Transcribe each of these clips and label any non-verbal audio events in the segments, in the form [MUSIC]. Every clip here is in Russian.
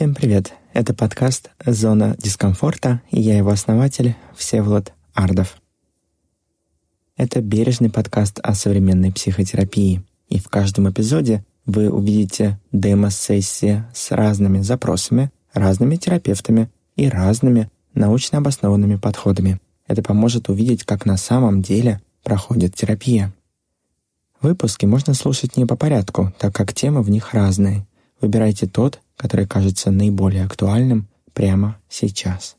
Всем привет! Это подкаст «Зона дискомфорта» и я его основатель Всеволод Ардов. Это бережный подкаст о современной психотерапии, и в каждом эпизоде вы увидите демо-сессии с разными запросами, разными терапевтами и разными научно обоснованными подходами. Это поможет увидеть, как на самом деле проходит терапия. Выпуски можно слушать не по порядку, так как темы в них разные. Выбирайте тот, который кажется наиболее актуальным прямо сейчас.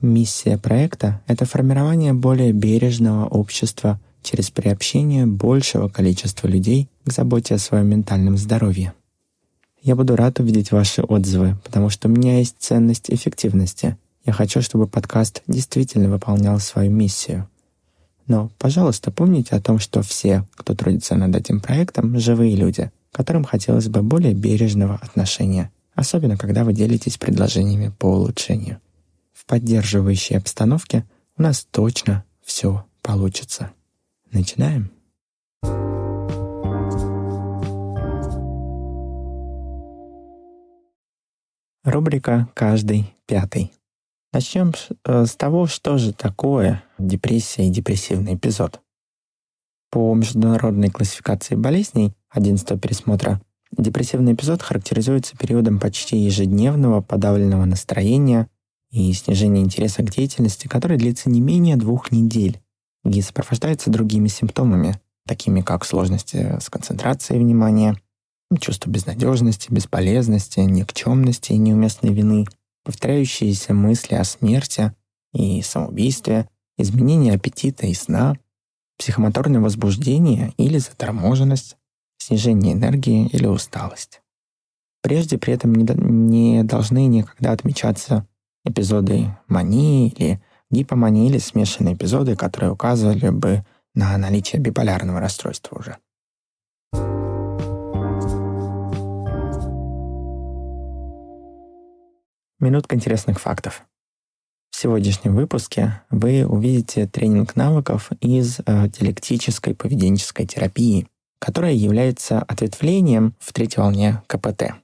Миссия проекта — это формирование более бережного общества через приобщение большего количества людей к заботе о своем ментальном здоровье. Я буду рад увидеть ваши отзывы, потому что у меня есть ценность эффективности. Я хочу, чтобы подкаст действительно выполнял свою миссию. Но, пожалуйста, помните о том, что все, кто трудится над этим проектом, живые люди — которым хотелось бы более бережного отношения, особенно когда вы делитесь предложениями по улучшению. В поддерживающей обстановке у нас точно все получится. Начинаем? Рубрика «Каждый пятый». Начнем э, с того, что же такое депрессия и депрессивный эпизод. По международной классификации болезней 11 пересмотра депрессивный эпизод характеризуется периодом почти ежедневного подавленного настроения и снижения интереса к деятельности, который длится не менее двух недель и сопровождается другими симптомами, такими как сложности с концентрацией внимания, чувство безнадежности, бесполезности, никчемности и неуместной вины, повторяющиеся мысли о смерти и самоубийстве, изменение аппетита и сна, психомоторное возбуждение или заторможенность, снижение энергии или усталость. Прежде при этом не, не должны никогда отмечаться эпизоды мании или гипомании или смешанные эпизоды, которые указывали бы на наличие биполярного расстройства уже. Минутка интересных фактов. В сегодняшнем выпуске вы увидите тренинг навыков из э, диалектической поведенческой терапии, которая является ответвлением в третьей волне КПТ.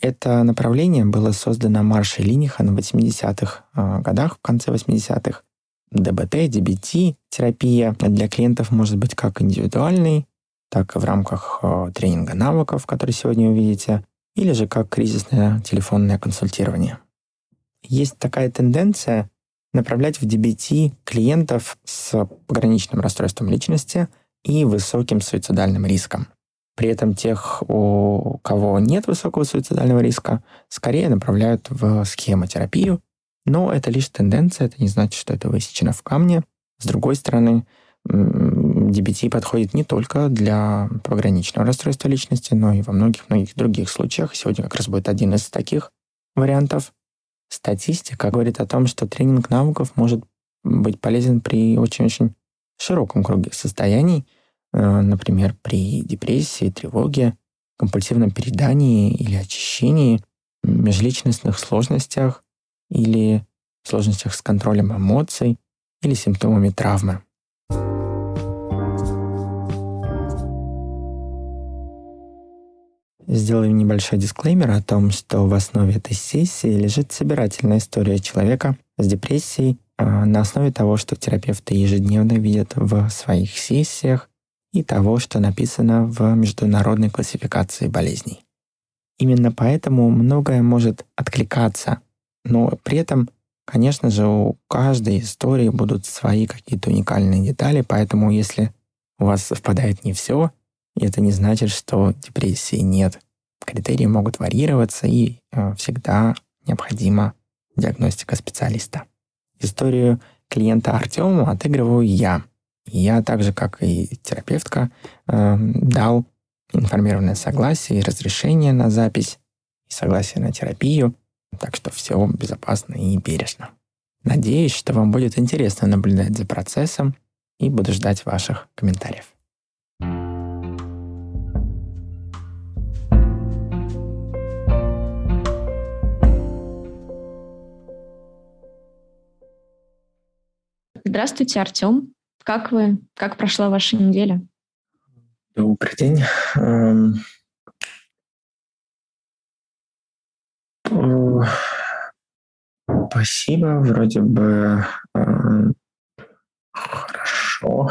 Это направление было создано Маршей Линихан в 80-х э, годах, в конце 80-х. ДБТ, ДБТ, терапия для клиентов может быть как индивидуальной, так и в рамках э, тренинга навыков, который сегодня увидите, или же как кризисное телефонное консультирование есть такая тенденция направлять в DBT клиентов с пограничным расстройством личности и высоким суицидальным риском. При этом тех, у кого нет высокого суицидального риска, скорее направляют в схемотерапию, но это лишь тенденция, это не значит, что это высечено в камне. С другой стороны, DBT подходит не только для пограничного расстройства личности, но и во многих-многих других случаях. Сегодня как раз будет один из таких вариантов. Статистика говорит о том, что тренинг навыков может быть полезен при очень-очень широком круге состояний, э, например, при депрессии, тревоге, компульсивном передании или очищении, межличностных сложностях или сложностях с контролем эмоций или симптомами травмы. Сделаем небольшой дисклеймер о том, что в основе этой сессии лежит собирательная история человека с депрессией а, на основе того, что терапевты ежедневно видят в своих сессиях и того, что написано в международной классификации болезней. Именно поэтому многое может откликаться, но при этом, конечно же, у каждой истории будут свои какие-то уникальные детали, поэтому если у вас совпадает не все, и это не значит, что депрессии нет. Критерии могут варьироваться, и э, всегда необходима диагностика специалиста. Историю клиента Артему отыгрываю я. я, так же как и терапевтка, э, дал информированное согласие и разрешение на запись, и согласие на терапию, так что все безопасно и бережно. Надеюсь, что вам будет интересно наблюдать за процессом и буду ждать ваших комментариев. Здравствуйте, Артем. Как вы? Как прошла ваша неделя? Добрый день. Эм, спасибо, вроде бы э, хорошо.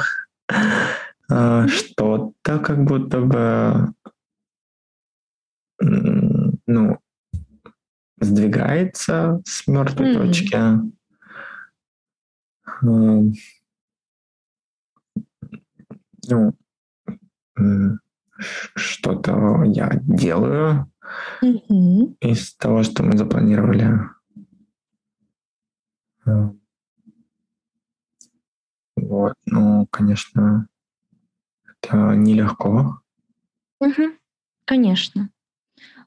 Э, что-то как будто бы ну, сдвигается с мертвой mm-hmm. точки. Э, ну, что-то я делаю mm-hmm. из того, что мы запланировали. Э, вот, ну, конечно, это нелегко. Угу, конечно.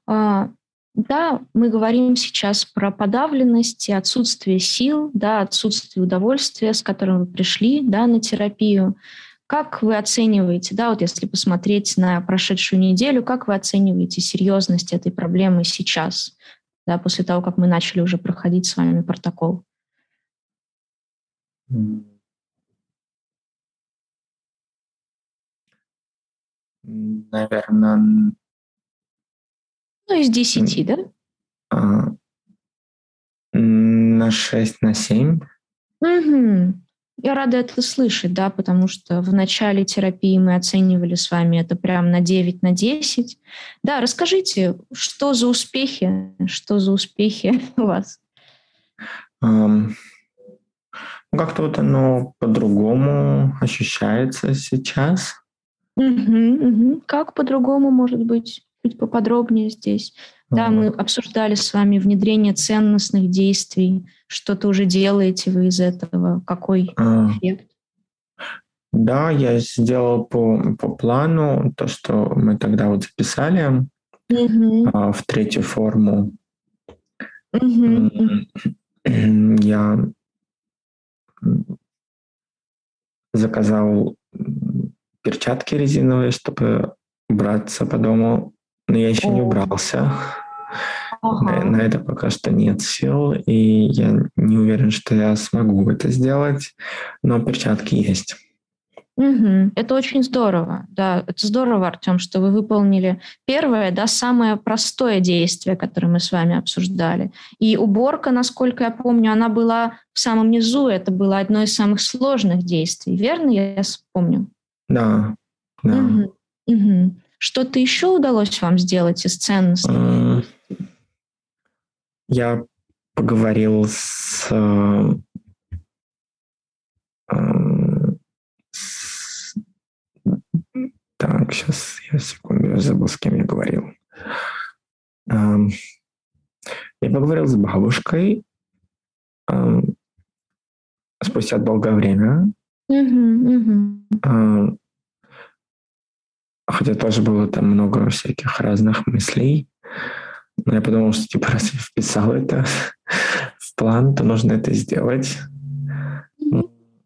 А, да, мы говорим сейчас про подавленность отсутствие сил, да, отсутствие удовольствия, с которым вы пришли да, на терапию. Как вы оцениваете, да, вот если посмотреть на прошедшую неделю, как вы оцениваете серьезность этой проблемы сейчас, да, после того, как мы начали уже проходить с вами протокол? Наверное... Ну, из десяти, да? А, на шесть, на семь. Угу. Я рада это слышать, да, потому что в начале терапии мы оценивали с вами это прям на 9, на 10. Да, расскажите, что за успехи, что за успехи [LAUGHS] у вас? Um, как-то вот оно по-другому ощущается сейчас. Угу, угу. Как по-другому, может быть, чуть поподробнее здесь? Да, мы обсуждали с вами внедрение ценностных действий. Что-то уже делаете вы из этого? Какой а, эффект? Да, я сделал по, по плану то, что мы тогда вот записали угу. а, в третью форму. Угу. [CLEARS THROAT] Я заказал перчатки резиновые, чтобы убраться по дому, но я еще О. не убрался. Ага. На, на это пока что нет сил, и я не уверен, что я смогу это сделать, но перчатки есть. Угу. Это очень здорово, да, это здорово, Артем, что вы выполнили первое, да, самое простое действие, которое мы с вами обсуждали. И уборка, насколько я помню, она была в самом низу, это было одно из самых сложных действий, верно я вспомню? Да, да. Угу. Угу. Что-то еще удалось вам сделать из ценностей? Я поговорил с, э, с... Так, сейчас я секунду, я забыл, с кем я говорил. Я поговорил с бабушкой спустя долгое время. Угу, угу. Хотя тоже было там много всяких разных мыслей. Но я подумал, что типа раз я вписал это [LAUGHS] в план, то нужно это сделать.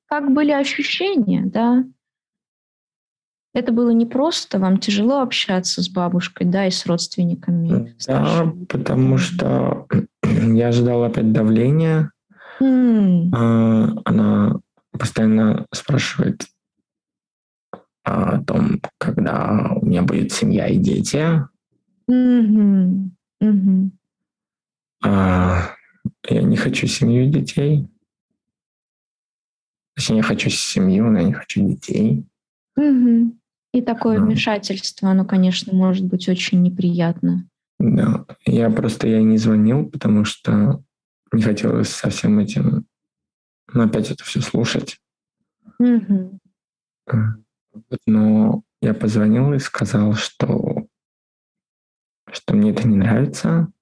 Как были ощущения, да? Это было непросто, вам тяжело общаться с бабушкой, да, и с родственниками. Да, потому что [CLEARS THROAT] я ожидал опять давления. Mm. Она постоянно спрашивает, о том, когда у меня будет семья и дети. Mm-hmm. Mm-hmm. А, я не хочу семью и детей. Точнее, я хочу семью, но я не хочу детей. Mm-hmm. И такое но... вмешательство, оно, конечно, может быть очень неприятно. Да, я просто я не звонил, потому что не хотелось со всем этим, ну, опять это все слушать. Mm-hmm. Но я позвонил и сказал, что, что мне это не нравится.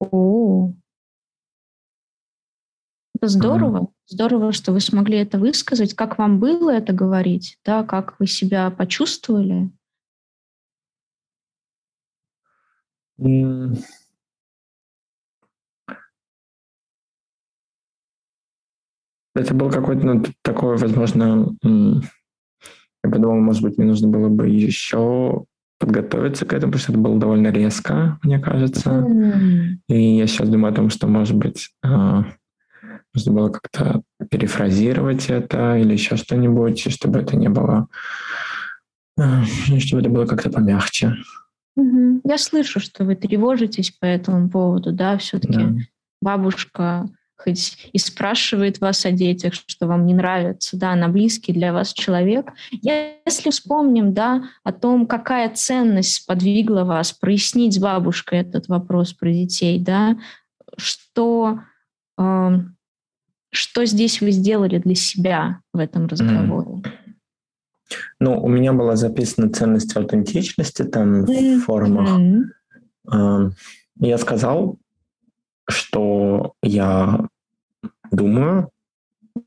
О, это здорово. А. Здорово, что вы смогли это высказать. Как вам было это говорить? Да, как вы себя почувствовали? Это был какой-то ну, такой, возможно, я подумал, может быть, мне нужно было бы еще подготовиться к этому, потому что это было довольно резко, мне кажется. И я сейчас думаю о том, что, может быть, а, нужно было как-то перефразировать это или еще что-нибудь, чтобы это не было, а, чтобы это было как-то помягче. Угу. Я слышу, что вы тревожитесь по этому поводу, да, все-таки да. бабушка хоть и спрашивает вас о детях, что вам не нравится, да, она близкий для вас человек. Если вспомним, да, о том, какая ценность сподвигла вас прояснить с бабушкой этот вопрос про детей, да, что, э, что здесь вы сделали для себя в этом разговоре? Mm. Ну, у меня была записана ценность аутентичности там mm-hmm. в формах. Mm-hmm. Я сказал, что я думаю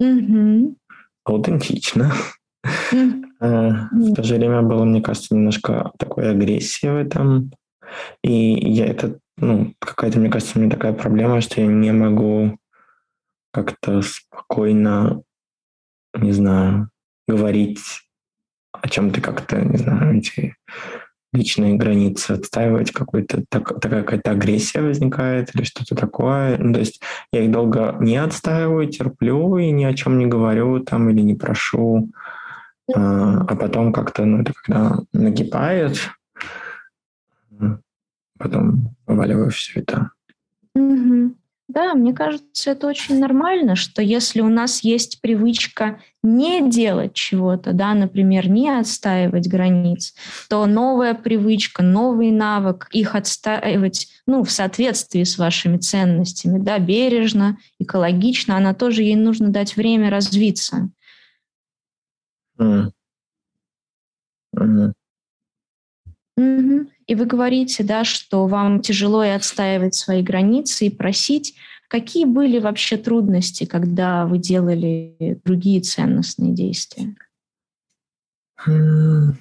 mm-hmm. аутентично. Mm-hmm. [LAUGHS] В то же время было, мне кажется, немножко такой агрессии в этом. И я это, ну, какая-то, мне кажется, у меня такая проблема, что я не могу как-то спокойно, не знаю, говорить о чем ты как-то, не знаю, эти личные границы отстаивать, какой-то так, такая какая-то агрессия возникает или что-то такое. Ну, то есть я их долго не отстаиваю, терплю и ни о чем не говорю там или не прошу. А, а потом как-то, ну, это когда нагибает, потом вываливаю все это. Mm-hmm. Да, мне кажется, это очень нормально, что если у нас есть привычка не делать чего-то, да, например, не отстаивать границ, то новая привычка, новый навык их отстаивать, ну, в соответствии с вашими ценностями, да, бережно, экологично, она тоже ей нужно дать время развиться. Mm. Mm. Угу. И вы говорите, да, что вам тяжело и отстаивать свои границы и просить. Какие были вообще трудности, когда вы делали другие ценностные действия? Ну,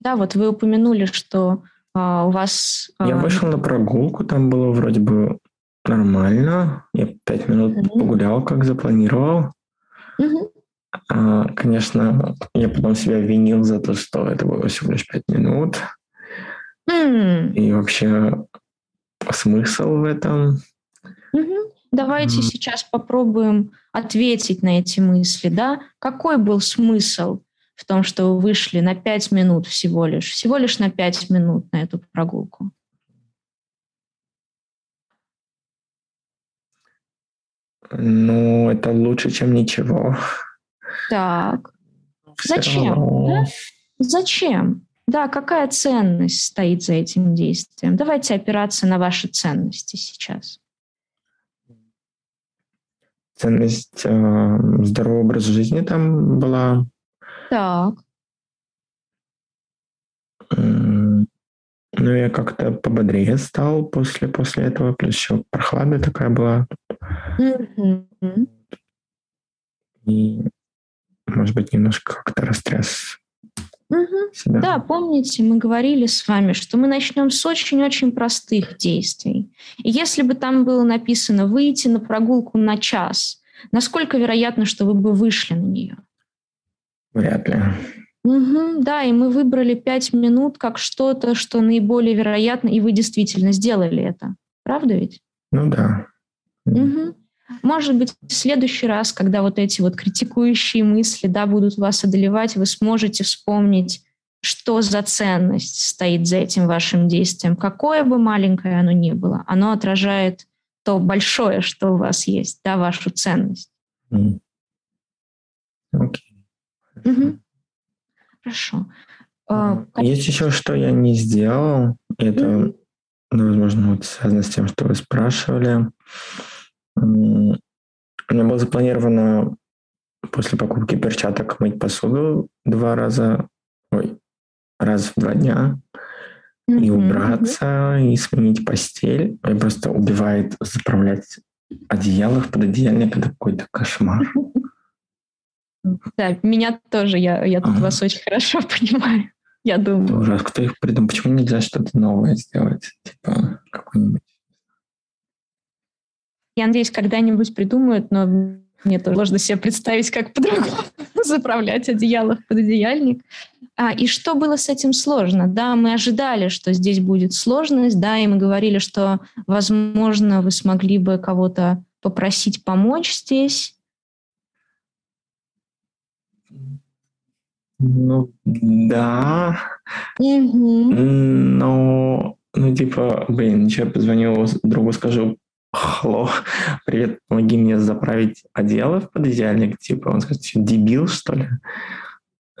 да, вот вы упомянули, что а, у вас... Я а... вышел на прогулку, там было вроде бы нормально. Я пять минут mm-hmm. погулял, как запланировал. А, конечно, я потом себя винил за то, что это было всего лишь пять минут. Mm. И вообще смысл в этом. Mm-hmm. Давайте mm. сейчас попробуем ответить на эти мысли, да? Какой был смысл в том, что вы вышли на пять минут всего лишь, всего лишь на пять минут на эту прогулку? Ну, это лучше, чем ничего. Так. Все Зачем? Да? Зачем? Да, какая ценность стоит за этим действием? Давайте опираться на ваши ценности сейчас. Ценность э, здорового образа жизни там была. Так. Ну, я как-то пободрее стал после, после этого, плюс еще прохлада такая была. Mm-hmm. И, может быть, немножко как-то растряс Угу. Себя. Да, помните, мы говорили с вами, что мы начнем с очень-очень простых действий. И если бы там было написано «выйти на прогулку на час», насколько вероятно, что вы бы вышли на нее? Вряд ли. Угу, да, и мы выбрали пять минут как что-то, что наиболее вероятно, и вы действительно сделали это. Правда ведь? Ну да. Угу. Может быть, в следующий раз, когда вот эти вот критикующие мысли да, будут вас одолевать, вы сможете вспомнить, что за ценность стоит за этим вашим действием. Какое бы маленькое оно ни было, оно отражает то большое, что у вас есть, да, вашу ценность. Mm. Okay. Угу. Хорошо. А, Есть еще, что я не сделал. Это, mm-hmm. возможно, вот связано с тем, что вы спрашивали. У меня было запланировано после покупки перчаток мыть посуду два раза, ой, раз в два дня, mm-hmm. и убраться, и сменить постель. Меня просто убивает заправлять одеяло в пододеяльник. Это какой-то кошмар. [LAUGHS] Да, меня тоже, я, я тут ага. вас очень хорошо [LAUGHS] понимаю, я думаю. Это ужас. Кто их придумал? Почему нельзя что-то новое сделать? Типа какой-нибудь я надеюсь, когда-нибудь придумают, но мне тоже сложно себе представить, как по-другому [LAUGHS] заправлять одеяло в пододеяльник. А, и что было с этим сложно? Да, мы ожидали, что здесь будет сложность, да, и мы говорили, что, возможно, вы смогли бы кого-то попросить помочь здесь. Ну, да. Угу. Но, ну, типа, блин, я позвоню другу, скажу, Алло, привет, помоги мне заправить одеяло в пододеяльник. Типа, он скажет, дебил, что ли?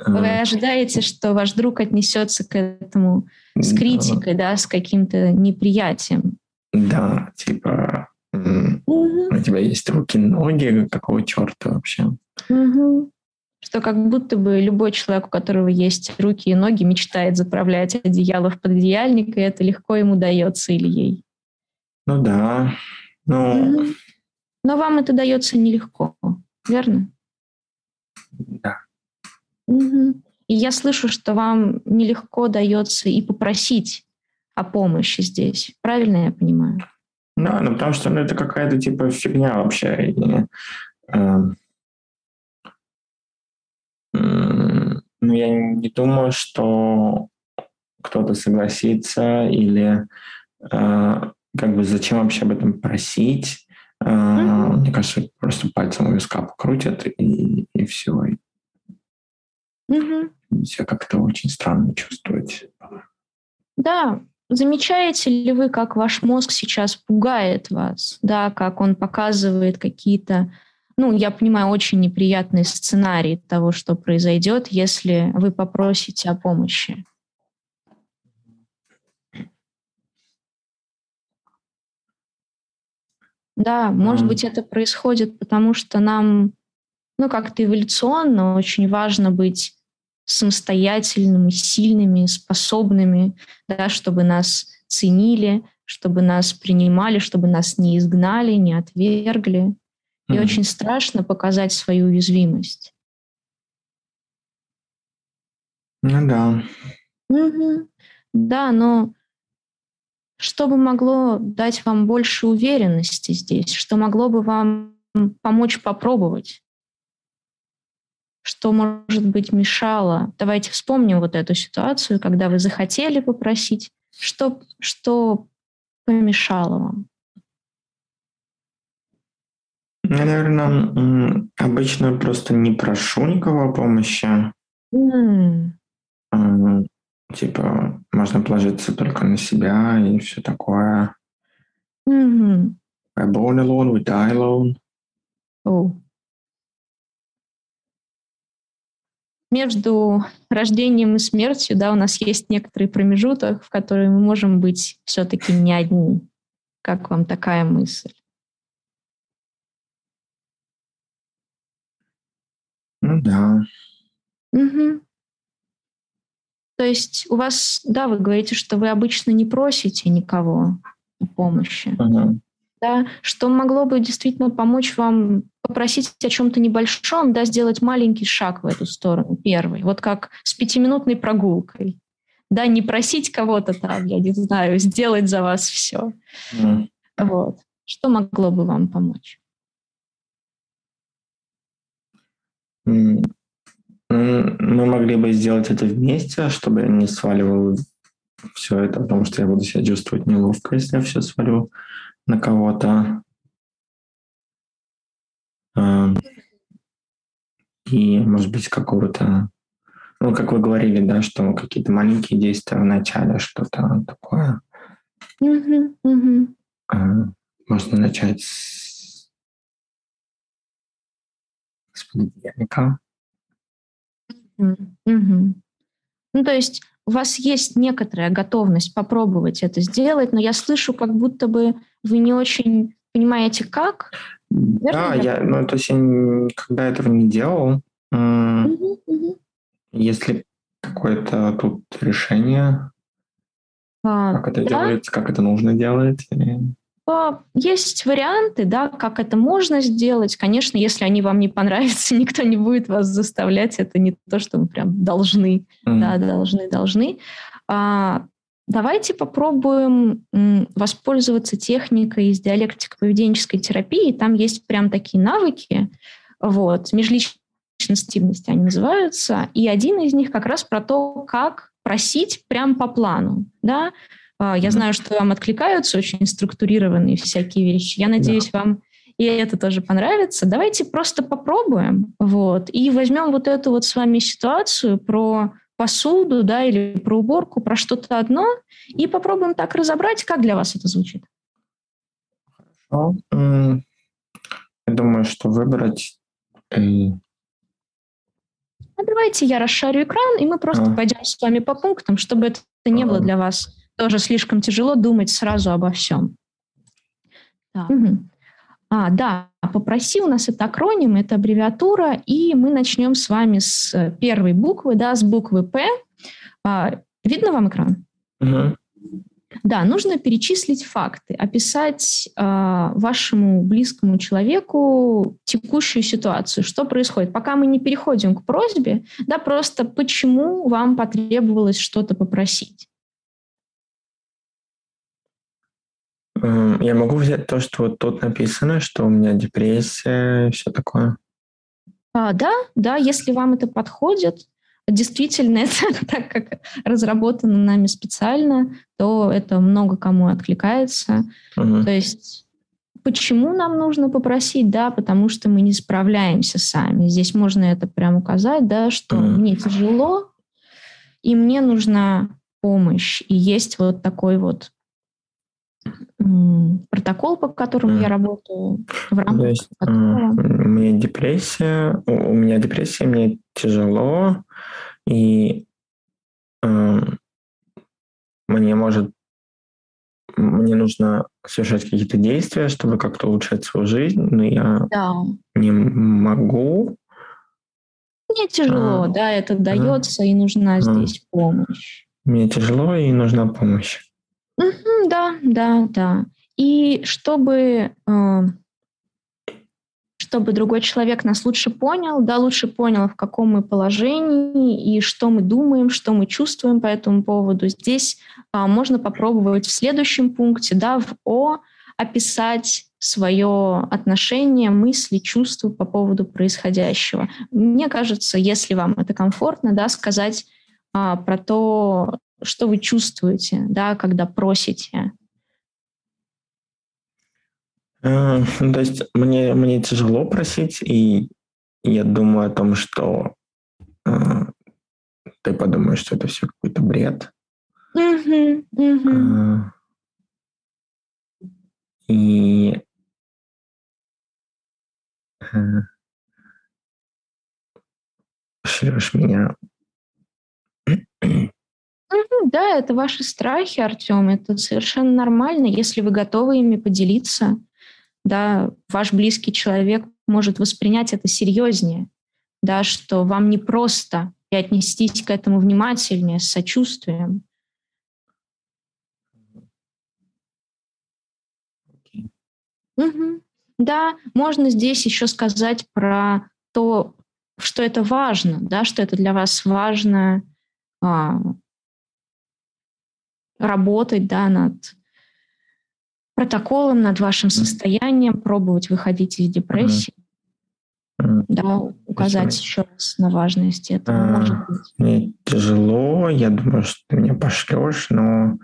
Вы а. ожидаете, что ваш друг отнесется к этому с критикой, да, да с каким-то неприятием? Да, типа, угу. у тебя есть руки, ноги, какого черта вообще? Угу. Что как будто бы любой человек, у которого есть руки и ноги, мечтает заправлять одеяло в пододеяльник, и это легко ему дается или ей. Ну да. Ну... Но вам это дается нелегко, верно? Да. Угу. И я слышу, что вам нелегко дается и попросить о помощи здесь. Правильно я понимаю? Да, ну потому что ну, это какая-то типа фигня вообще. И, э, ну, я не думаю, что кто-то согласится или э, как бы зачем вообще об этом просить? Mm-hmm. Мне кажется, просто пальцем у виска покрутят и, и все. Mm-hmm. Себя как-то очень странно чувствовать. Да, замечаете ли вы, как ваш мозг сейчас пугает вас, да, как он показывает какие-то, ну, я понимаю, очень неприятные сценарии того, что произойдет, если вы попросите о помощи? Да, может быть, это происходит, потому что нам, ну, как-то эволюционно очень важно быть самостоятельными, сильными, способными, да, чтобы нас ценили, чтобы нас принимали, чтобы нас не изгнали, не отвергли. И mm-hmm. очень страшно показать свою уязвимость. Ну да. Угу. Да, но что бы могло дать вам больше уверенности здесь? Что могло бы вам помочь попробовать? Что, может быть, мешало? Давайте вспомним вот эту ситуацию, когда вы захотели попросить. Что, что помешало вам? Я, наверное, обычно просто не прошу никого помощи. Mm. Типа, можно положиться только на себя и все такое. Mm-hmm. We're born alone, we die alone. Oh. Между рождением и смертью, да, у нас есть некоторый промежуток, в который мы можем быть все-таки не одни. Как вам такая мысль? Ну да. Угу. То есть у вас, да, вы говорите, что вы обычно не просите никого помощи. Uh-huh. Да, что могло бы действительно помочь вам попросить о чем-то небольшом, да, сделать маленький шаг в эту сторону, первый. Вот как с пятиминутной прогулкой. Да, не просить кого-то там, я не знаю, сделать за вас все. Uh-huh. Вот. Что могло бы вам помочь? Мы могли бы сделать это вместе, чтобы я не сваливал все это, потому что я буду себя чувствовать неловко, если я все свалю на кого-то. Эм, и, может быть, какого-то... Ну, как вы говорили, да, что какие-то маленькие действия в начале, что-то такое. Mm-hmm, mm-hmm. Можно начать с, с понедельника. Угу. Ну, то есть у вас есть некоторая готовность попробовать это сделать, но я слышу, как будто бы вы не очень понимаете, как. Да, я, ну, то есть я никогда этого не делал. Угу, угу. Если какое-то тут решение, а, как это да? делается, как это нужно делать? Есть варианты, да, как это можно сделать. Конечно, если они вам не понравятся, [LAUGHS] никто не будет вас заставлять. Это не то, что мы прям должны, mm-hmm. да, должны, должны. А, давайте попробуем воспользоваться техникой из диалектико-поведенческой терапии. Там есть прям такие навыки, вот, межличностивности они называются. И один из них как раз про то, как просить прям по плану, да, а, я знаю, что вам откликаются очень структурированные всякие вещи. Я надеюсь, да. вам и это тоже понравится. Давайте просто попробуем, вот, и возьмем вот эту вот с вами ситуацию про посуду, да, или про уборку, про что-то одно, и попробуем так разобрать, как для вас это звучит. Хорошо. Я думаю, что выбрать... Э, а давайте я расшарю экран, и мы просто а. пойдем с вами по пунктам, чтобы это не было для вас тоже слишком тяжело думать сразу обо всем. Да. Угу. А, да, попроси, у нас это акроним, это аббревиатура, и мы начнем с вами с э, первой буквы, да, с буквы П. А, видно вам экран? Угу. Да, нужно перечислить факты, описать э, вашему близкому человеку текущую ситуацию, что происходит. Пока мы не переходим к просьбе, да, просто почему вам потребовалось что-то попросить. Я могу взять то, что вот тут написано, что у меня депрессия и все такое. А, да, да, если вам это подходит, действительно, [LAUGHS] это так как разработано нами специально, то это много кому откликается. Угу. То есть почему нам нужно попросить, да, потому что мы не справляемся сами. Здесь можно это прямо указать, да, что угу. мне тяжело, и мне нужна помощь. И есть вот такой вот протокол, по которому mm. я работаю, в рамках есть, которого... У меня депрессия, у меня депрессия, мне тяжело, и э, мне может мне нужно совершать какие-то действия, чтобы как-то улучшать свою жизнь, но я да. не могу. Мне тяжело, а, да, это дается, а, и нужна а, здесь помощь. Мне тяжело, и нужна помощь. Угу, да, да, да. И чтобы, э, чтобы другой человек нас лучше понял, да, лучше понял, в каком мы положении и что мы думаем, что мы чувствуем по этому поводу, здесь а, можно попробовать в следующем пункте, да, в О описать свое отношение, мысли, чувства по поводу происходящего. Мне кажется, если вам это комфортно, да, сказать а, про то, что вы чувствуете, да, когда просите? Э, то есть мне, мне тяжело просить, и я думаю о том, что э, ты подумаешь, что это все какой-то бред. Mm-hmm. Mm-hmm. Э, и э, шлешь меня да, это ваши страхи, Артем. Это совершенно нормально, если вы готовы ими поделиться. Да, ваш близкий человек может воспринять это серьезнее, да, что вам не просто и отнестись к этому внимательнее, с сочувствием. Угу. Да, можно здесь еще сказать про то, что это важно, да, что это для вас важно, а, работать да, над протоколом, над вашим состоянием, пробовать выходить из депрессии. Mm-hmm. Да, указать Спасибо. еще раз на важность этого. А, может быть. Мне тяжело, я думаю, что ты меня пошлешь, но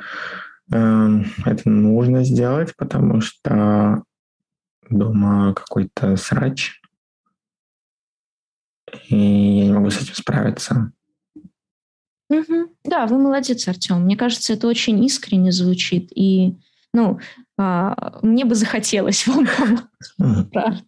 э, это нужно сделать, потому что дома какой-то срач, и я не могу с этим справиться. Угу. Да, вы молодец, Артем. Мне кажется, это очень искренне звучит. И, ну, а, мне бы захотелось [LAUGHS] вам помочь, правда.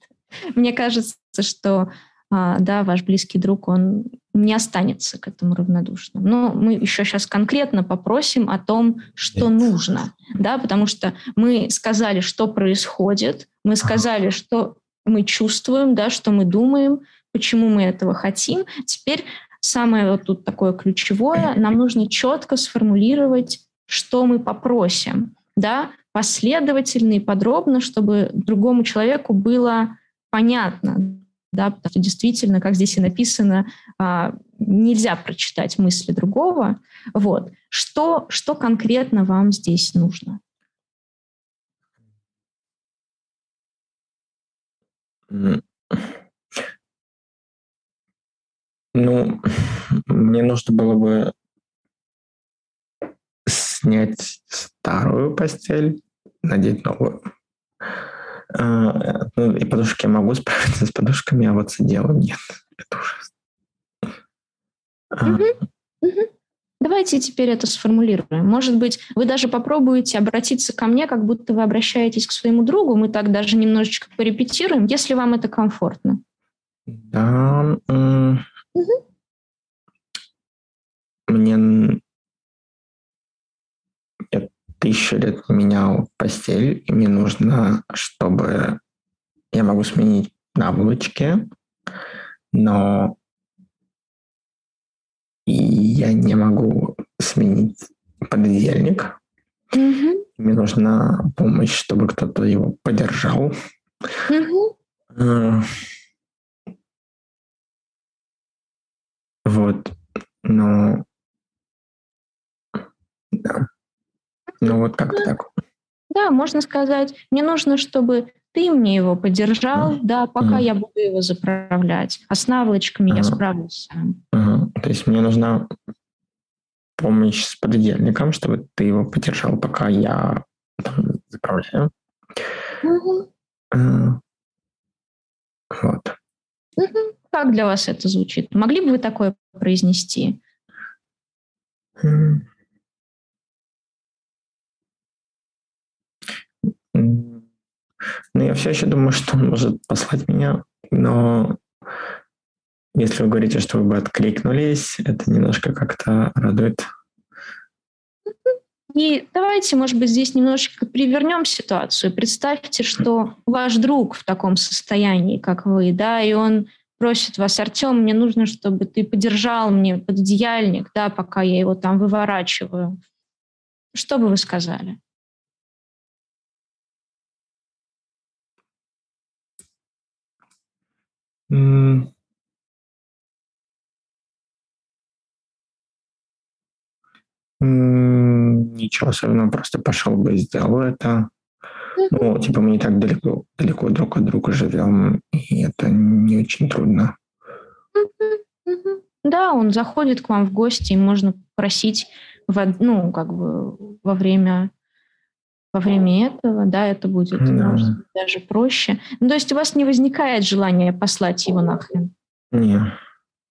Мне кажется, что, а, да, ваш близкий друг, он не останется к этому равнодушным. Но мы еще сейчас конкретно попросим о том, что Нет. нужно, да, потому что мы сказали, что происходит, мы сказали, что мы чувствуем, да, что мы думаем, почему мы этого хотим. Теперь Самое вот тут такое ключевое, нам нужно четко сформулировать, что мы попросим, да, последовательно и подробно, чтобы другому человеку было понятно, да, потому что действительно, как здесь и написано, а, нельзя прочитать мысли другого. Вот. Что, что конкретно вам здесь нужно? Ну, [LAUGHS] мне нужно было бы снять старую постель, надеть новую. А, ну, и подушки я могу справиться [LAUGHS] с подушками, а вот с делом нет. Это ужасно. Давайте теперь это сформулируем. Может быть, вы даже попробуете обратиться ко мне, как будто вы обращаетесь к своему другу. Мы так даже немножечко порепетируем, если вам это комфортно. Да. Угу. Мне я тысячу лет менял постель, и мне нужно, чтобы я могу сменить наволочки, но и я не могу сменить пододеяльник. Mm-hmm. Мне нужна помощь, чтобы кто-то его подержал. Mm-hmm. Вот. Но... Да. Ну вот как-то так. Да, можно сказать, мне нужно, чтобы ты мне его подержал, mm. да, пока mm. я буду его заправлять. А с наволочками mm. я справлюсь сам. Mm. То есть мне нужна помощь с пододеяльником, чтобы ты его подержал, пока я там, заправляю. Mm-hmm. Вот. Mm-hmm. Как для вас это звучит? Могли бы вы такое произнести? Ну, я все еще думаю, что он может послать меня, но если вы говорите, что вы бы откликнулись, это немножко как-то радует. И давайте, может быть, здесь немножечко привернем ситуацию. Представьте, что ваш друг в таком состоянии, как вы, да, и он просит вас, Артем, мне нужно, чтобы ты подержал мне пододеяльник, да, пока я его там выворачиваю. Что бы вы сказали? Ничего особенного, просто пошел бы и сделал это. Ну, типа мы не так далеко, далеко друг от друга живем, и это не очень трудно. Да, он заходит к вам в гости, и можно просить, в, ну, как бы во время во время этого, да, это будет да. может, даже проще. Ну, то есть у вас не возникает желания послать его нахрен? Нет.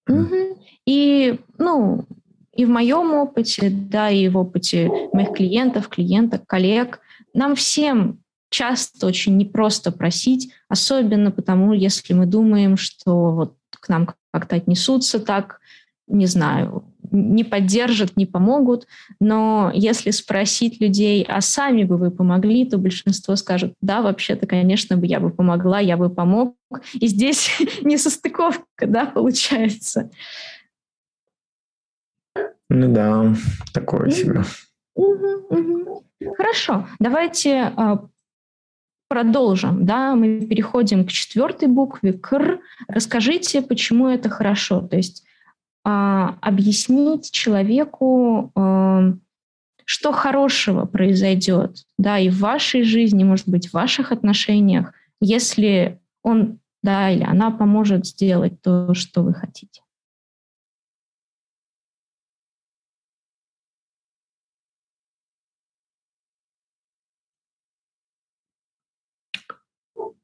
Угу. И, ну, и в моем опыте, да, и в опыте моих клиентов, клиенток, коллег, нам всем часто очень непросто просить, особенно потому, если мы думаем, что вот к нам как-то отнесутся так, не знаю, не поддержат, не помогут. Но если спросить людей, а сами бы вы помогли, то большинство скажут, да, вообще-то, конечно, бы я бы помогла, я бы помог. И здесь [LAUGHS] не состыковка, да, получается. Ну да, такое себе. Хорошо, давайте а, продолжим. Да, мы переходим к четвертой букве, к Расскажите, почему это хорошо. То есть а, объяснить человеку, а, что хорошего произойдет, да, и в вашей жизни, может быть, в ваших отношениях, если он, да, или она поможет сделать то, что вы хотите.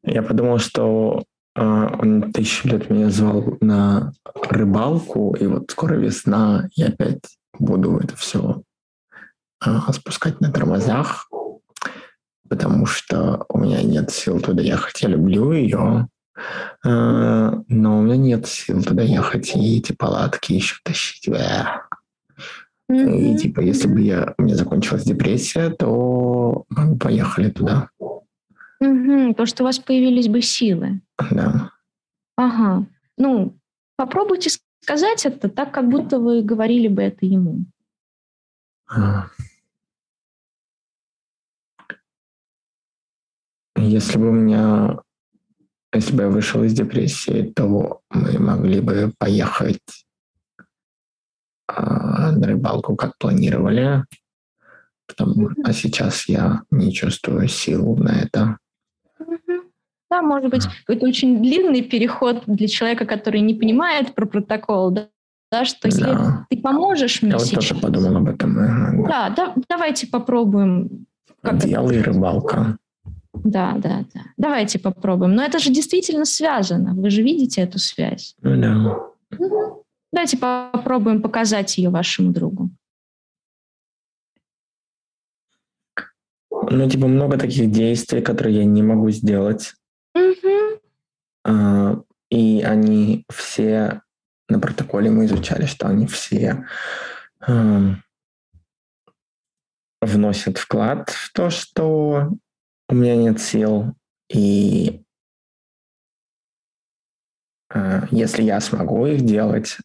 Я подумал, что а, он тысячу лет меня звал на рыбалку, и вот скоро весна, и опять буду это все а, спускать на тормозах, потому что у меня нет сил туда ехать. Я люблю ее, а, но у меня нет сил туда ехать и эти палатки еще тащить. Mm-hmm. И типа, если бы я, у меня закончилась депрессия, то мы бы поехали туда. Угу, потому что у вас появились бы силы. Да. Ага. Ну, попробуйте сказать это так, как будто вы говорили бы это ему. А. Если бы у меня, если бы я вышел из депрессии, то мы могли бы поехать а, на рыбалку, как планировали. Потому, а сейчас я не чувствую сил на это. Да, может быть, это очень длинный переход для человека, который не понимает про протокол, да, да что да. если ты поможешь мне Я сейчас... вот тоже подумал об этом. Да, да давайте попробуем. Как Делай это рыбалка. Да, да, да. Давайте попробуем. Но это же действительно связано. Вы же видите эту связь. Ну да. Угу. Давайте попробуем показать ее вашему другу. Ну, типа, много таких действий, которые я не могу сделать. А, и они все на протоколе мы изучали, что они все вносят вклад в то, что у меня нет сил. И а, если я смогу их делать,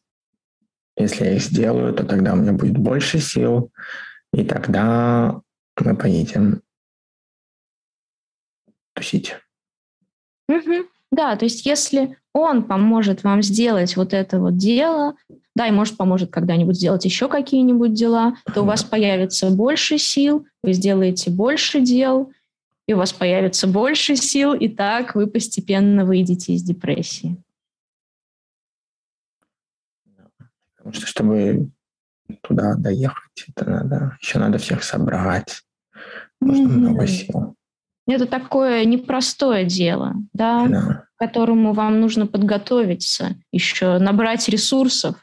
если я их сделаю, то тогда у меня будет больше сил, и тогда мы поедем тусить. Угу. Да, то есть если он поможет вам сделать вот это вот дело, да, и может поможет когда-нибудь сделать еще какие-нибудь дела, то у вас появится больше сил, вы сделаете больше дел, и у вас появится больше сил, и так вы постепенно выйдете из депрессии. Потому что, чтобы туда доехать, это надо, еще надо всех собрать. Нужно mm-hmm. много сил. Это такое непростое дело, да, да, к которому вам нужно подготовиться, еще набрать ресурсов,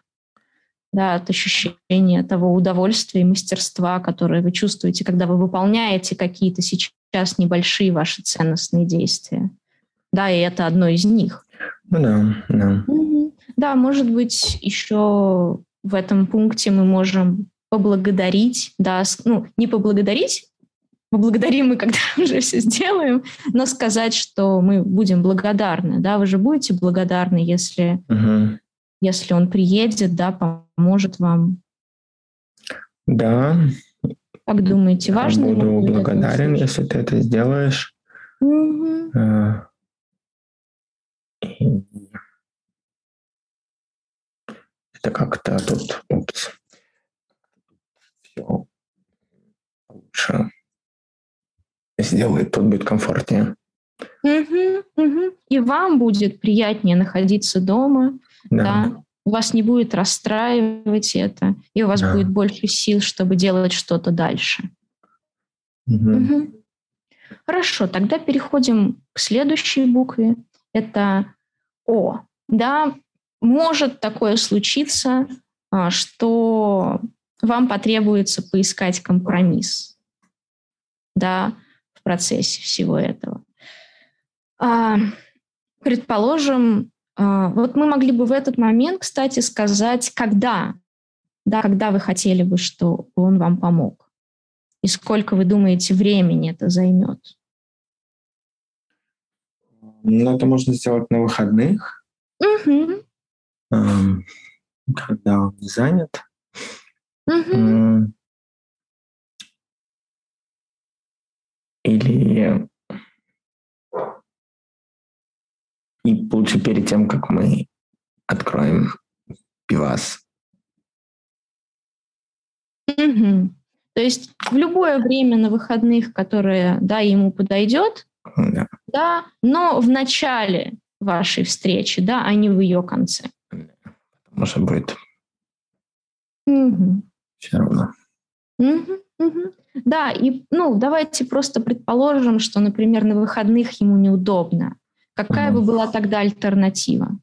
да, от ощущения того удовольствия и мастерства, которое вы чувствуете, когда вы выполняете какие-то сейчас небольшие ваши ценностные действия. Да, и это одно из них. Ну да, да. Да, может быть, еще в этом пункте мы можем поблагодарить, да, ну, не поблагодарить, поблагодарим мы, когда [LAUGHS] уже все сделаем, но сказать, что мы будем благодарны, да, вы же будете благодарны, если, угу. если он приедет, да, поможет вам. Да. Как думаете, важно? Я буду благодарен, если ты это сделаешь. Угу. Это как-то тут, упс, все лучше сделает, тут будет комфортнее. Угу, угу. И вам будет приятнее находиться дома, да. да. У вас не будет расстраивать это, и у вас да. будет больше сил, чтобы делать что-то дальше. Угу. Угу. Хорошо, тогда переходим к следующей букве. Это О. Да, может такое случиться, а, что вам потребуется поискать компромисс да, процессе всего этого. А, предположим, а, вот мы могли бы в этот момент, кстати, сказать, когда, да, когда вы хотели бы, что он вам помог, и сколько вы думаете времени это займет. Ну, это можно сделать на выходных. Угу когда он не занят. Угу. Или и лучше перед тем, как мы откроем пивас. Угу. То есть в любое время на выходных, которое да, ему подойдет, да. да, но в начале вашей встречи, да, а не в ее конце может быть. Угу. Все равно. Угу, угу. Да, и ну давайте просто предположим, что, например, на выходных ему неудобно. Какая бы была тогда альтернатива?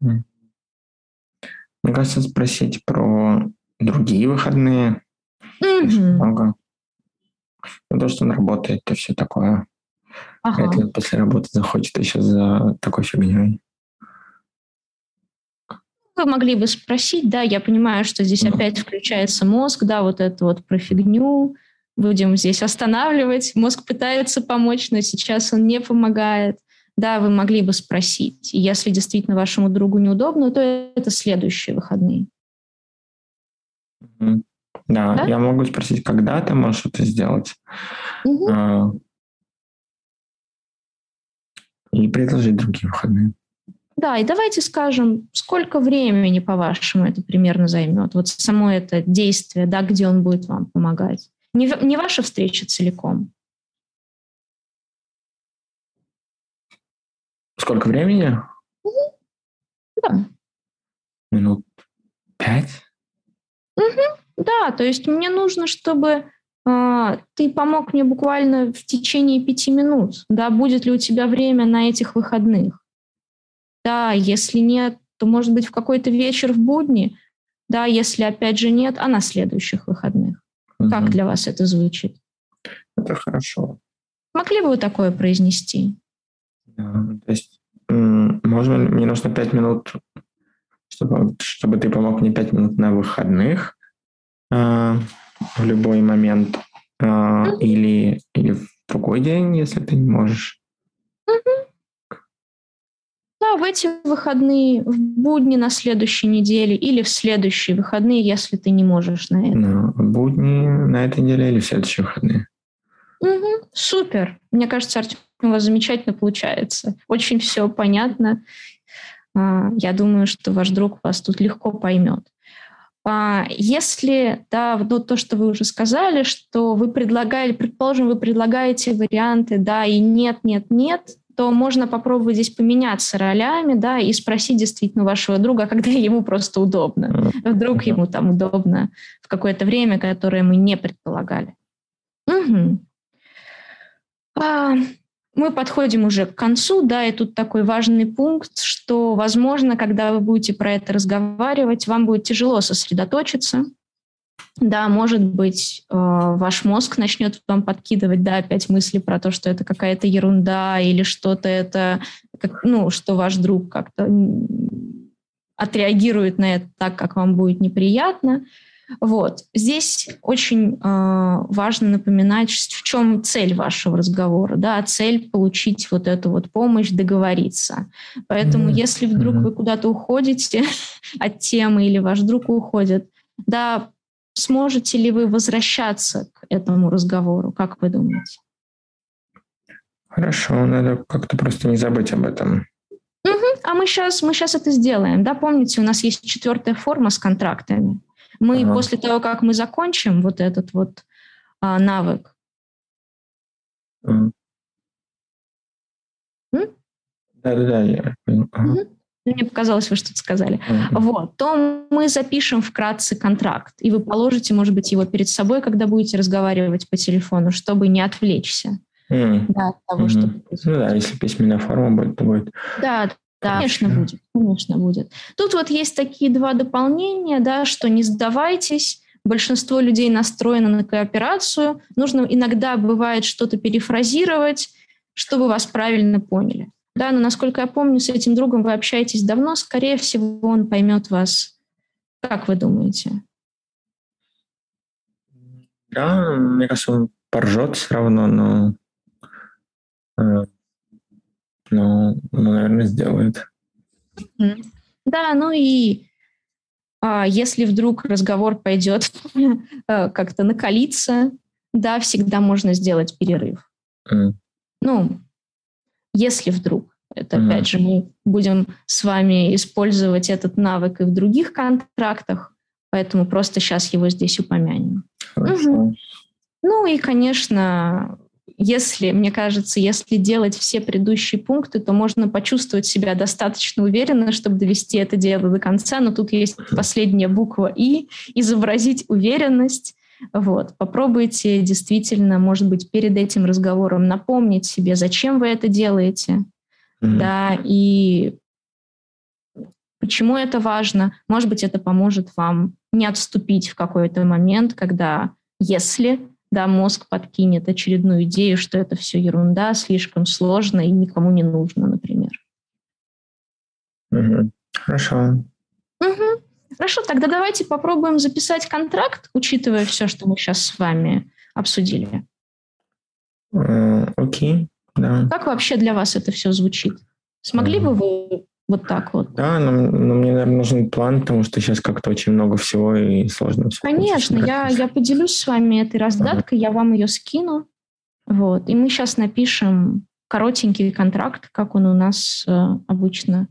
Мне кажется, спросить про другие выходные. Много. Ну, то, что он работает, и все такое. Ага. Вряд ли после работы захочет еще за такой фигней вы могли бы спросить, да, я понимаю, что здесь опять включается мозг, да, вот это вот про фигню, будем здесь останавливать, мозг пытается помочь, но сейчас он не помогает. Да, вы могли бы спросить. И если действительно вашему другу неудобно, то это следующие выходные. Да, да, я могу спросить, когда ты можешь это сделать. Угу. И предложить другие выходные. Да, и давайте скажем, сколько времени, по-вашему, это примерно займет? Вот само это действие, да, где он будет вам помогать. Не, не ваша встреча целиком. Сколько времени? Да. Минут пять? Угу. Да, то есть мне нужно, чтобы а, ты помог мне буквально в течение пяти минут. Да, будет ли у тебя время на этих выходных? Да, если нет, то, может быть, в какой-то вечер в будни. Да, если опять же нет, а на следующих выходных. Угу. Как для вас это звучит? Это хорошо. Могли бы вы такое произнести? Да, то есть, можно, мне нужно пять минут, чтобы, чтобы ты помог мне пять минут на выходных, э, в любой момент э, или, или в другой день, если ты не можешь. В эти выходные, в будни на следующей неделе или в следующие выходные, если ты не можешь на это. Ну, будни на этой неделе или в следующие выходные. Угу, супер. Мне кажется, Артем, у вас замечательно получается. Очень все понятно. А, я думаю, что ваш друг вас тут легко поймет. А, если, да, ну, то, что вы уже сказали, что вы предлагали, предположим, вы предлагаете варианты, да, и нет, нет, нет, то можно попробовать здесь поменяться ролями, да, и спросить действительно вашего друга, когда ему просто удобно. Вдруг ему там удобно в какое-то время, которое мы не предполагали. Угу. А, мы подходим уже к концу, да, и тут такой важный пункт, что, возможно, когда вы будете про это разговаривать, вам будет тяжело сосредоточиться. Да, может быть, э, ваш мозг начнет вам подкидывать, да, опять мысли про то, что это какая-то ерунда или что-то это, как, ну, что ваш друг как-то отреагирует на это так, как вам будет неприятно. Вот. Здесь очень э, важно напоминать, в чем цель вашего разговора. Да? Цель получить вот эту вот помощь, договориться. Поэтому mm-hmm. если вдруг mm-hmm. вы куда-то уходите [LAUGHS] от темы или ваш друг уходит, да, сможете ли вы возвращаться к этому разговору? Как вы думаете? Хорошо, надо как-то просто не забыть об этом. Угу. А мы сейчас, мы сейчас это сделаем. Да, помните, у нас есть четвертая форма с контрактами. Мы ага. после того, как мы закончим вот этот вот а, навык, Да-да-да, я понял. Ага. Мне показалось, вы что-то сказали. Uh-huh. Вот, то мы запишем вкратце контракт, и вы положите, может быть, его перед собой, когда будете разговаривать по телефону, чтобы не отвлечься. Mm. Да, от того, mm-hmm. что... Ну да, если письменная форма будет, то будет. Да, да, конечно будет, конечно будет. Тут вот есть такие два дополнения, да, что не сдавайтесь, большинство людей настроено на кооперацию, нужно иногда бывает что-то перефразировать, чтобы вас правильно поняли. Да, но насколько я помню, с этим другом вы общаетесь давно, скорее всего, он поймет вас. Как вы думаете? Да, мне кажется, он поржет все равно, но э, ну, ну, наверное, сделает. Да, ну и а, если вдруг разговор пойдет [LAUGHS] э, как-то накалиться, да, всегда можно сделать перерыв. Mm. Ну, если вдруг. Это, mm. опять же, мы будем с вами использовать этот навык и в других контрактах, поэтому просто сейчас его здесь упомянем. Угу. Ну и, конечно, если, мне кажется, если делать все предыдущие пункты, то можно почувствовать себя достаточно уверенно, чтобы довести это дело до конца. Но тут есть последняя буква «и», изобразить уверенность. Вот. Попробуйте действительно, может быть, перед этим разговором напомнить себе, зачем вы это делаете, mm-hmm. да, и почему это важно. Может быть, это поможет вам не отступить в какой-то момент, когда, если да, мозг подкинет очередную идею, что это все ерунда, слишком сложно и никому не нужно, например. Угу. Хорошо. Угу. Хорошо, тогда давайте попробуем записать контракт, учитывая все, что мы сейчас с вами обсудили. Окей, okay, да. Как вообще для вас это все звучит? Смогли uh бы вы вот так вот. Да, но, но мне, наверное, нужен план, потому что сейчас как-то очень много всего и сложно все. Конечно, я, я поделюсь с вами этой раздаткой, ага. я вам ее скину. Вот. И мы сейчас напишем коротенький контракт, как он у нас э, обычно,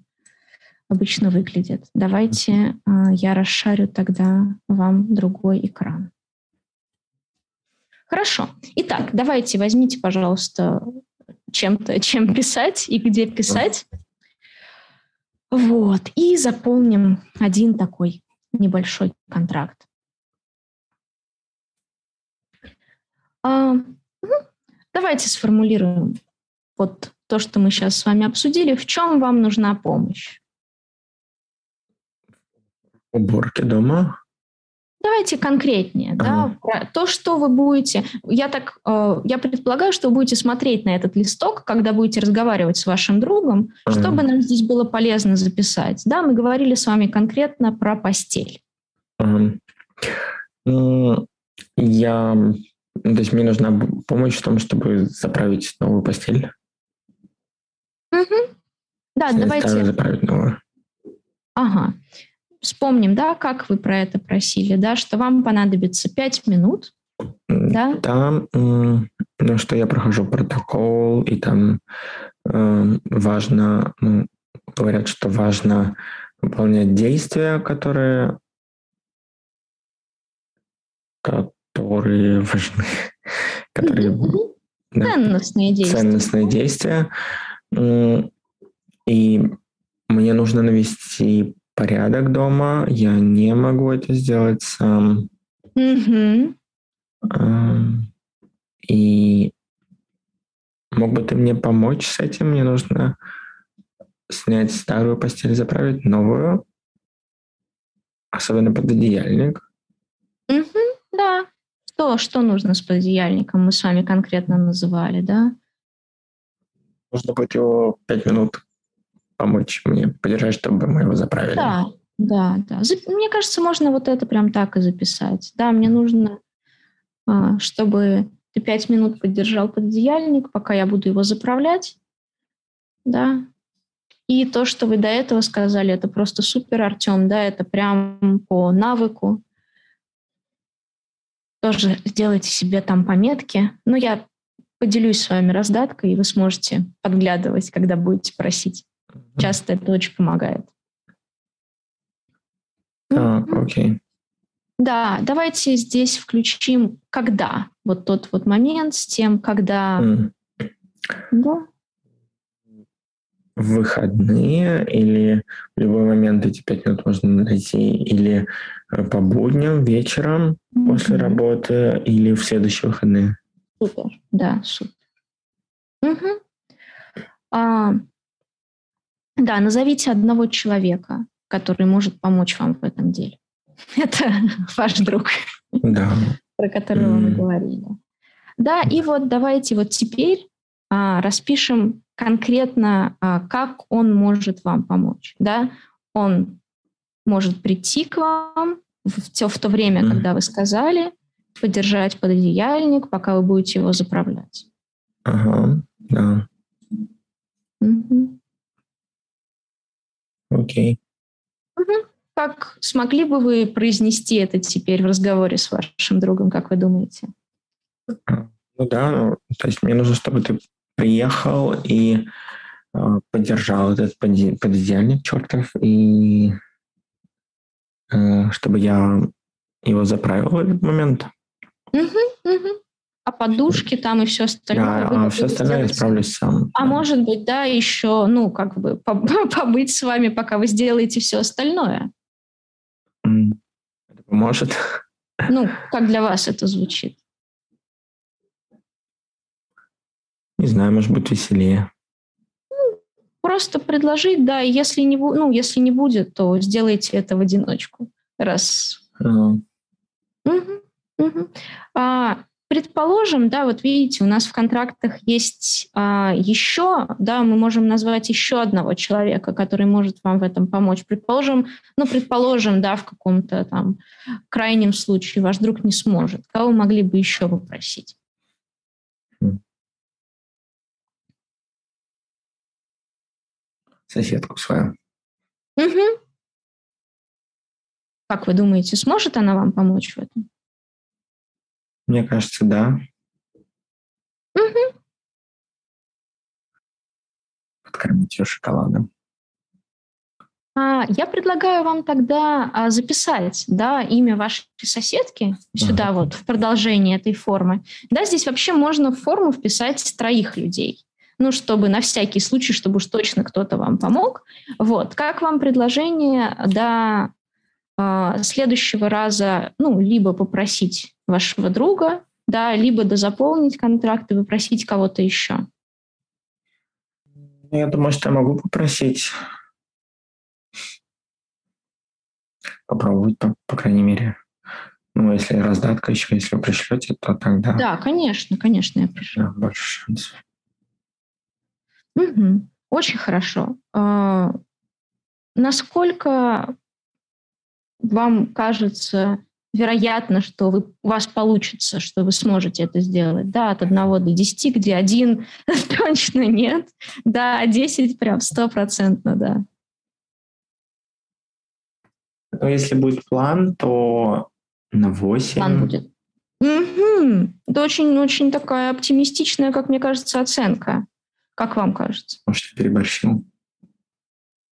обычно выглядит. Давайте э, я расшарю тогда вам другой экран. Хорошо. Итак, давайте возьмите, пожалуйста, чем-то, чем писать и где писать. Вот. И заполним один такой небольшой контракт. А, давайте сформулируем вот то, что мы сейчас с вами обсудили. В чем вам нужна помощь? Уборки дома. Давайте конкретнее, ага. да, то, что вы будете. Я так, э, я предполагаю, что вы будете смотреть на этот листок, когда будете разговаривать с вашим другом, ага. чтобы нам здесь было полезно записать. Да, мы говорили с вами конкретно про постель. Ага. Ну, я, то есть мне нужна помощь в том, чтобы заправить новую постель. Угу. Да, Если давайте. Заправить новую. Ага вспомним, да, как вы про это просили, да, что вам понадобится 5 минут, да? Там, ну, что я прохожу протокол, и там э, важно, ну, говорят, что важно выполнять действия, которые, которые важны, [LAUGHS] которые да, ценностные действия. Ценностные действия. И мне нужно навести порядок дома, я не могу это сделать сам. Mm-hmm. И мог бы ты мне помочь с этим? Мне нужно снять старую постель, заправить новую, особенно пододеяльник. Mm-hmm, да. То, что нужно с пододеяльником, мы с вами конкретно называли, да? Нужно будет его пять минут помочь мне поддержать, чтобы мы его заправили. Да, да, да. Мне кажется, можно вот это прям так и записать. Да, мне нужно, а, чтобы ты пять минут поддержал пододеяльник, пока я буду его заправлять. Да. И то, что вы до этого сказали, это просто супер, Артем, да, это прям по навыку. Тоже сделайте себе там пометки. Ну, я поделюсь с вами раздаткой, и вы сможете подглядывать, когда будете просить. Часто это очень помогает. Так, окей. Да, давайте здесь включим когда. Вот тот вот момент с тем, когда... Mm. Да. В выходные или в любой момент эти пять минут можно найти или э, по будням, вечером mm-hmm. после работы или в следующие выходные? Супер, да, супер. Угу. А, да, назовите одного человека, который может помочь вам в этом деле. [LAUGHS] Это ваш друг, да. про которого mm. мы говорили. Да, и вот давайте вот теперь а, распишем конкретно, а, как он может вам помочь. Да? Он может прийти к вам в, в, в то время, mm. когда вы сказали, подержать пододеяльник, пока вы будете его заправлять. Ага, да. Угу. Окей. Как смогли бы вы произнести это теперь в разговоре с вашим другом, как вы думаете? Ну да, ну, то есть мне нужно, чтобы ты приехал и э, поддержал этот пододеяльник чертов, и э, чтобы я его заправил в этот момент. Угу, угу а подушки там и все остальное. Да, а все остальное я справлюсь сам. А да. может быть, да, еще, ну, как бы [LAUGHS] побыть с вами, пока вы сделаете все остальное. Это поможет. Ну, [LAUGHS] как для вас это звучит? Не знаю, может быть, веселее. Ну, просто предложить, да, если не, ну, если не будет, то сделайте это в одиночку. Раз. Uh-huh. Угу, угу. А, Предположим, да, вот видите, у нас в контрактах есть а, еще, да, мы можем назвать еще одного человека, который может вам в этом помочь. Предположим, ну, предположим, да, в каком-то там крайнем случае ваш друг не сможет. Кого могли бы еще попросить? Соседку свою. Угу. Как вы думаете, сможет она вам помочь в этом? Мне кажется, да. Угу. Подкормить ее шоколадом. Я предлагаю вам тогда а, записать да, имя вашей соседки сюда ага. вот в продолжение этой формы. Да, здесь вообще можно в форму вписать троих людей. Ну, чтобы на всякий случай, чтобы уж точно кто-то вам помог. Вот. Как вам предложение до а, следующего раза, ну, либо попросить вашего друга да, либо дозаполнить контракт и попросить кого-то еще? Я думаю, что я могу попросить попробовать, по, по крайней мере. Ну, если раздатка еще, если вы пришлете, то тогда... Да, конечно, конечно, я пришлю. Да, больше шансов. Угу. Очень хорошо. А, насколько вам кажется вероятно, что вы, у вас получится, что вы сможете это сделать? Да, от 1 до 10, где один [LAUGHS] точно нет. Да, 10 прям стопроцентно, да. Ну, если будет план, то на 8. План будет. Угу. Это очень-очень такая оптимистичная, как мне кажется, оценка. Как вам кажется? Может, переборщил?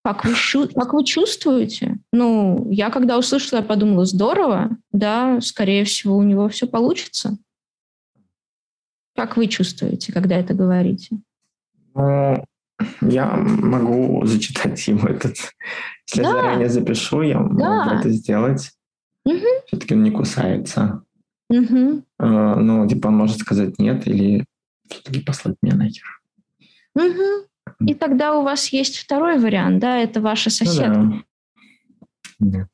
Как вы, как вы чувствуете? Ну, я когда услышала, я подумала, здорово, да, скорее всего, у него все получится. Как вы чувствуете, когда это говорите? Ну, я могу зачитать ему этот. Если да. я заранее запишу, я да. могу это сделать. Угу. Все-таки он не кусается. Угу. ну, типа, он может сказать нет или все-таки послать меня нахер. Угу. И тогда у вас есть второй вариант, да, это ваша соседка. Ну, да.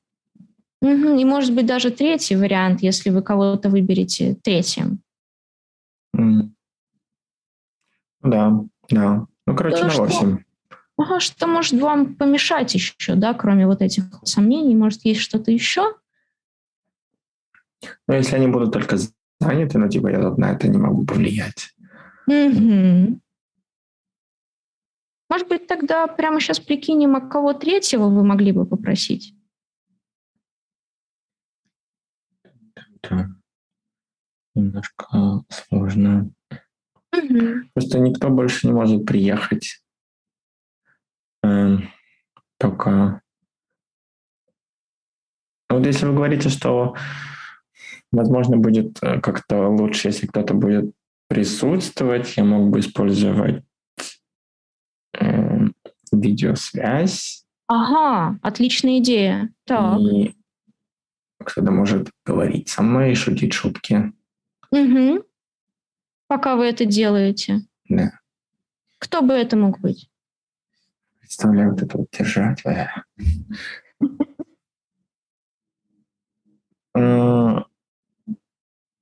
Угу. И может быть даже третий вариант, если вы кого-то выберете третьим. Да, да. Ну, короче, да, на 8. Ага, что может вам помешать еще, да, кроме вот этих сомнений? Может, есть что-то еще? Ну, если они будут только заняты, ну, типа, я на это не могу повлиять. Угу. Может быть, тогда прямо сейчас прикинем, а кого третьего вы могли бы попросить? Да. Немножко сложно. Угу. Просто никто больше не может приехать. Эм, только... Вот если вы говорите, что, возможно, будет э, как-то лучше, если кто-то будет присутствовать, я мог бы использовать видеосвязь. Ага, отличная идея. Так. И кто-то может говорить со мной и шутить шутки. Угу. Пока вы это делаете. Да. Кто бы это мог быть? Представляю вот это вот держать. [LAUGHS] Э,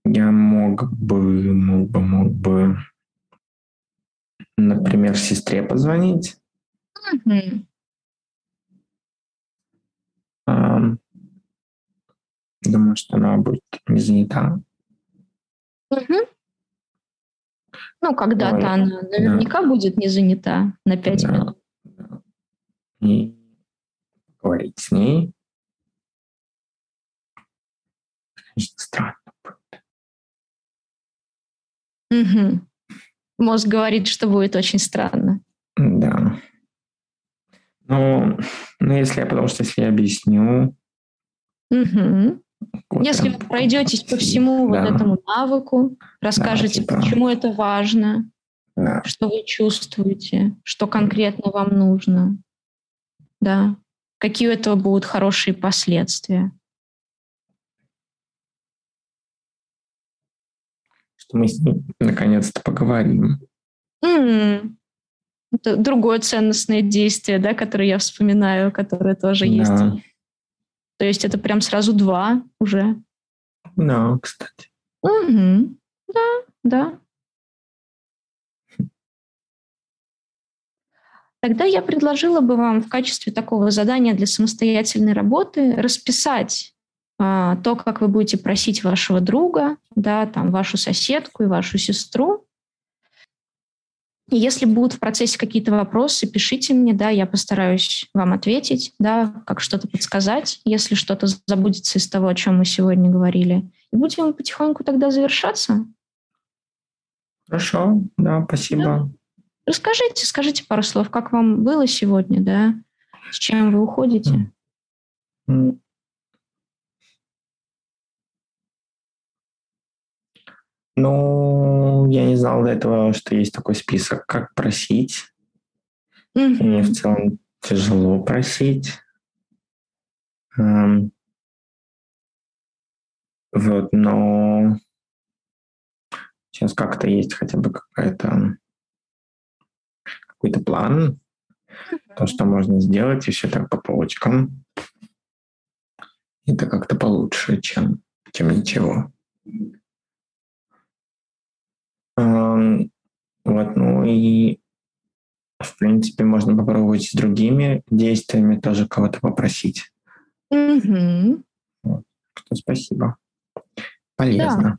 я мог бы, мог бы, мог бы например, сестре позвонить. Mm-hmm. думаю, что она будет не занята. Mm-hmm. Ну, когда-то Ой, она наверняка да. будет не занята на пять да. минут. И говорить с ней. Конечно, странно будет. Угу. Мозг говорит, что будет очень странно. Да. Ну, ну если я, потому что если я объясню... Угу. Вот если вы пройдетесь по всему да. вот этому навыку, расскажете, да, типа... почему это важно, да. что вы чувствуете, что конкретно вам нужно, да, какие у этого будут хорошие последствия. что мы с ним наконец-то поговорим. Mm. Это другое ценностное действие, да, которое я вспоминаю, которое тоже да. есть. То есть это прям сразу два уже. Да, кстати. Угу. Да, да. Тогда я предложила бы вам в качестве такого задания для самостоятельной работы расписать а, то, как вы будете просить вашего друга, да, там, вашу соседку и вашу сестру. И если будут в процессе какие-то вопросы, пишите мне, да, я постараюсь вам ответить, да, как что-то подсказать, если что-то забудется из того, о чем мы сегодня говорили. И будем потихоньку тогда завершаться. Хорошо, да, спасибо. Да. Расскажите, скажите пару слов, как вам было сегодня, да, с чем вы уходите? Ну, я не знал до этого, что есть такой список, как просить. Mm-hmm. Мне в целом тяжело просить. Um, вот, но сейчас как-то есть хотя бы какая-то какой-то план, то, что можно сделать, и все так по полочкам. Это как-то получше, чем, чем ничего. Вот, ну и в принципе можно попробовать с другими действиями тоже кого-то попросить. Угу. Вот. Спасибо. Полезно. Да.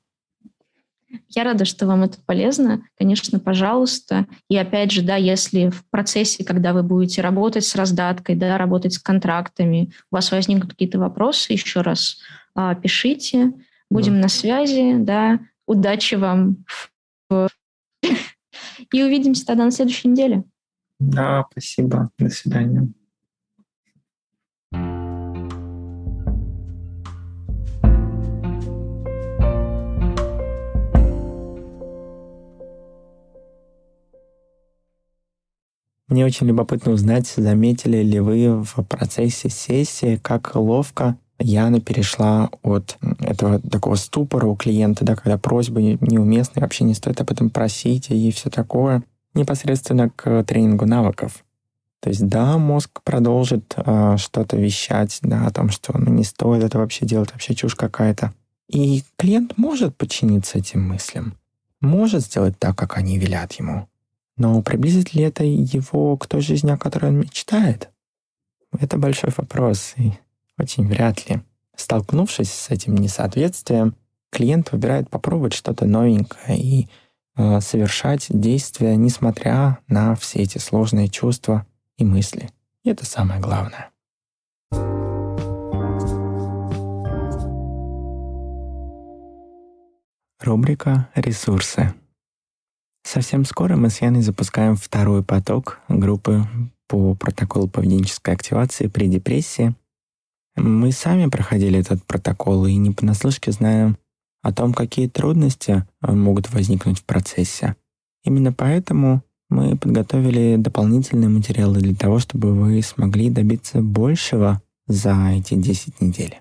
Я рада, что вам это полезно. Конечно, пожалуйста. И опять же, да, если в процессе, когда вы будете работать с раздаткой, да, работать с контрактами, у вас возникнут какие-то вопросы, еще раз а, пишите. Будем да. на связи, да. Удачи вам. И увидимся тогда на следующей неделе. Да, спасибо. До свидания. Мне очень любопытно узнать, заметили ли вы в процессе сессии, как ловко Яна перешла от этого такого ступора у клиента, да, когда просьбы неуместны, вообще не стоит об этом просить и все такое, непосредственно к тренингу навыков. То есть да, мозг продолжит э, что-то вещать, да, о том, что ну, не стоит это вообще делать, вообще чушь какая-то. И клиент может подчиниться этим мыслям, может сделать так, как они велят ему. Но приблизит ли это его к той жизни, о которой он мечтает? Это большой вопрос, и очень вряд ли. Столкнувшись с этим несоответствием, клиент выбирает попробовать что-то новенькое и э, совершать действия, несмотря на все эти сложные чувства и мысли. И это самое главное. Рубрика «Ресурсы». Совсем скоро мы с Яной запускаем второй поток группы по протоколу поведенческой активации при депрессии. Мы сами проходили этот протокол и не понаслышке знаем о том, какие трудности э, могут возникнуть в процессе. Именно поэтому мы подготовили дополнительные материалы для того, чтобы вы смогли добиться большего за эти 10 недель.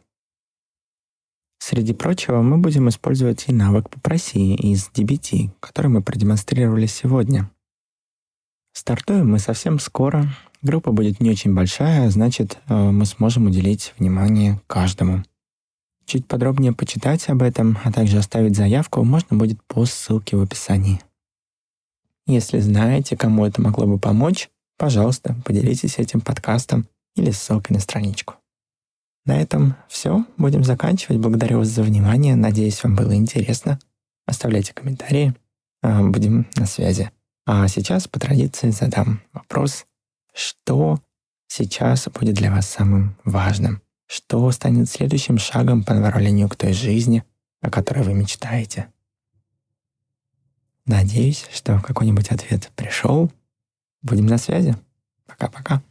Среди прочего, мы будем использовать и навык «Попроси» из DBT, который мы продемонстрировали сегодня. Стартуем мы совсем скоро. Группа будет не очень большая, значит, э, мы сможем уделить внимание каждому. Чуть подробнее почитать об этом, а также оставить заявку можно будет по ссылке в описании. Если знаете, кому это могло бы помочь, пожалуйста, поделитесь этим подкастом или ссылкой на страничку. На этом все. Будем заканчивать. Благодарю вас за внимание. Надеюсь, вам было интересно. Оставляйте комментарии. А, будем на связи. А сейчас по традиции задам вопрос, что сейчас будет для вас самым важным? Что станет следующим шагом по направлению к той жизни, о которой вы мечтаете? Надеюсь, что какой-нибудь ответ пришел. Будем на связи. Пока-пока.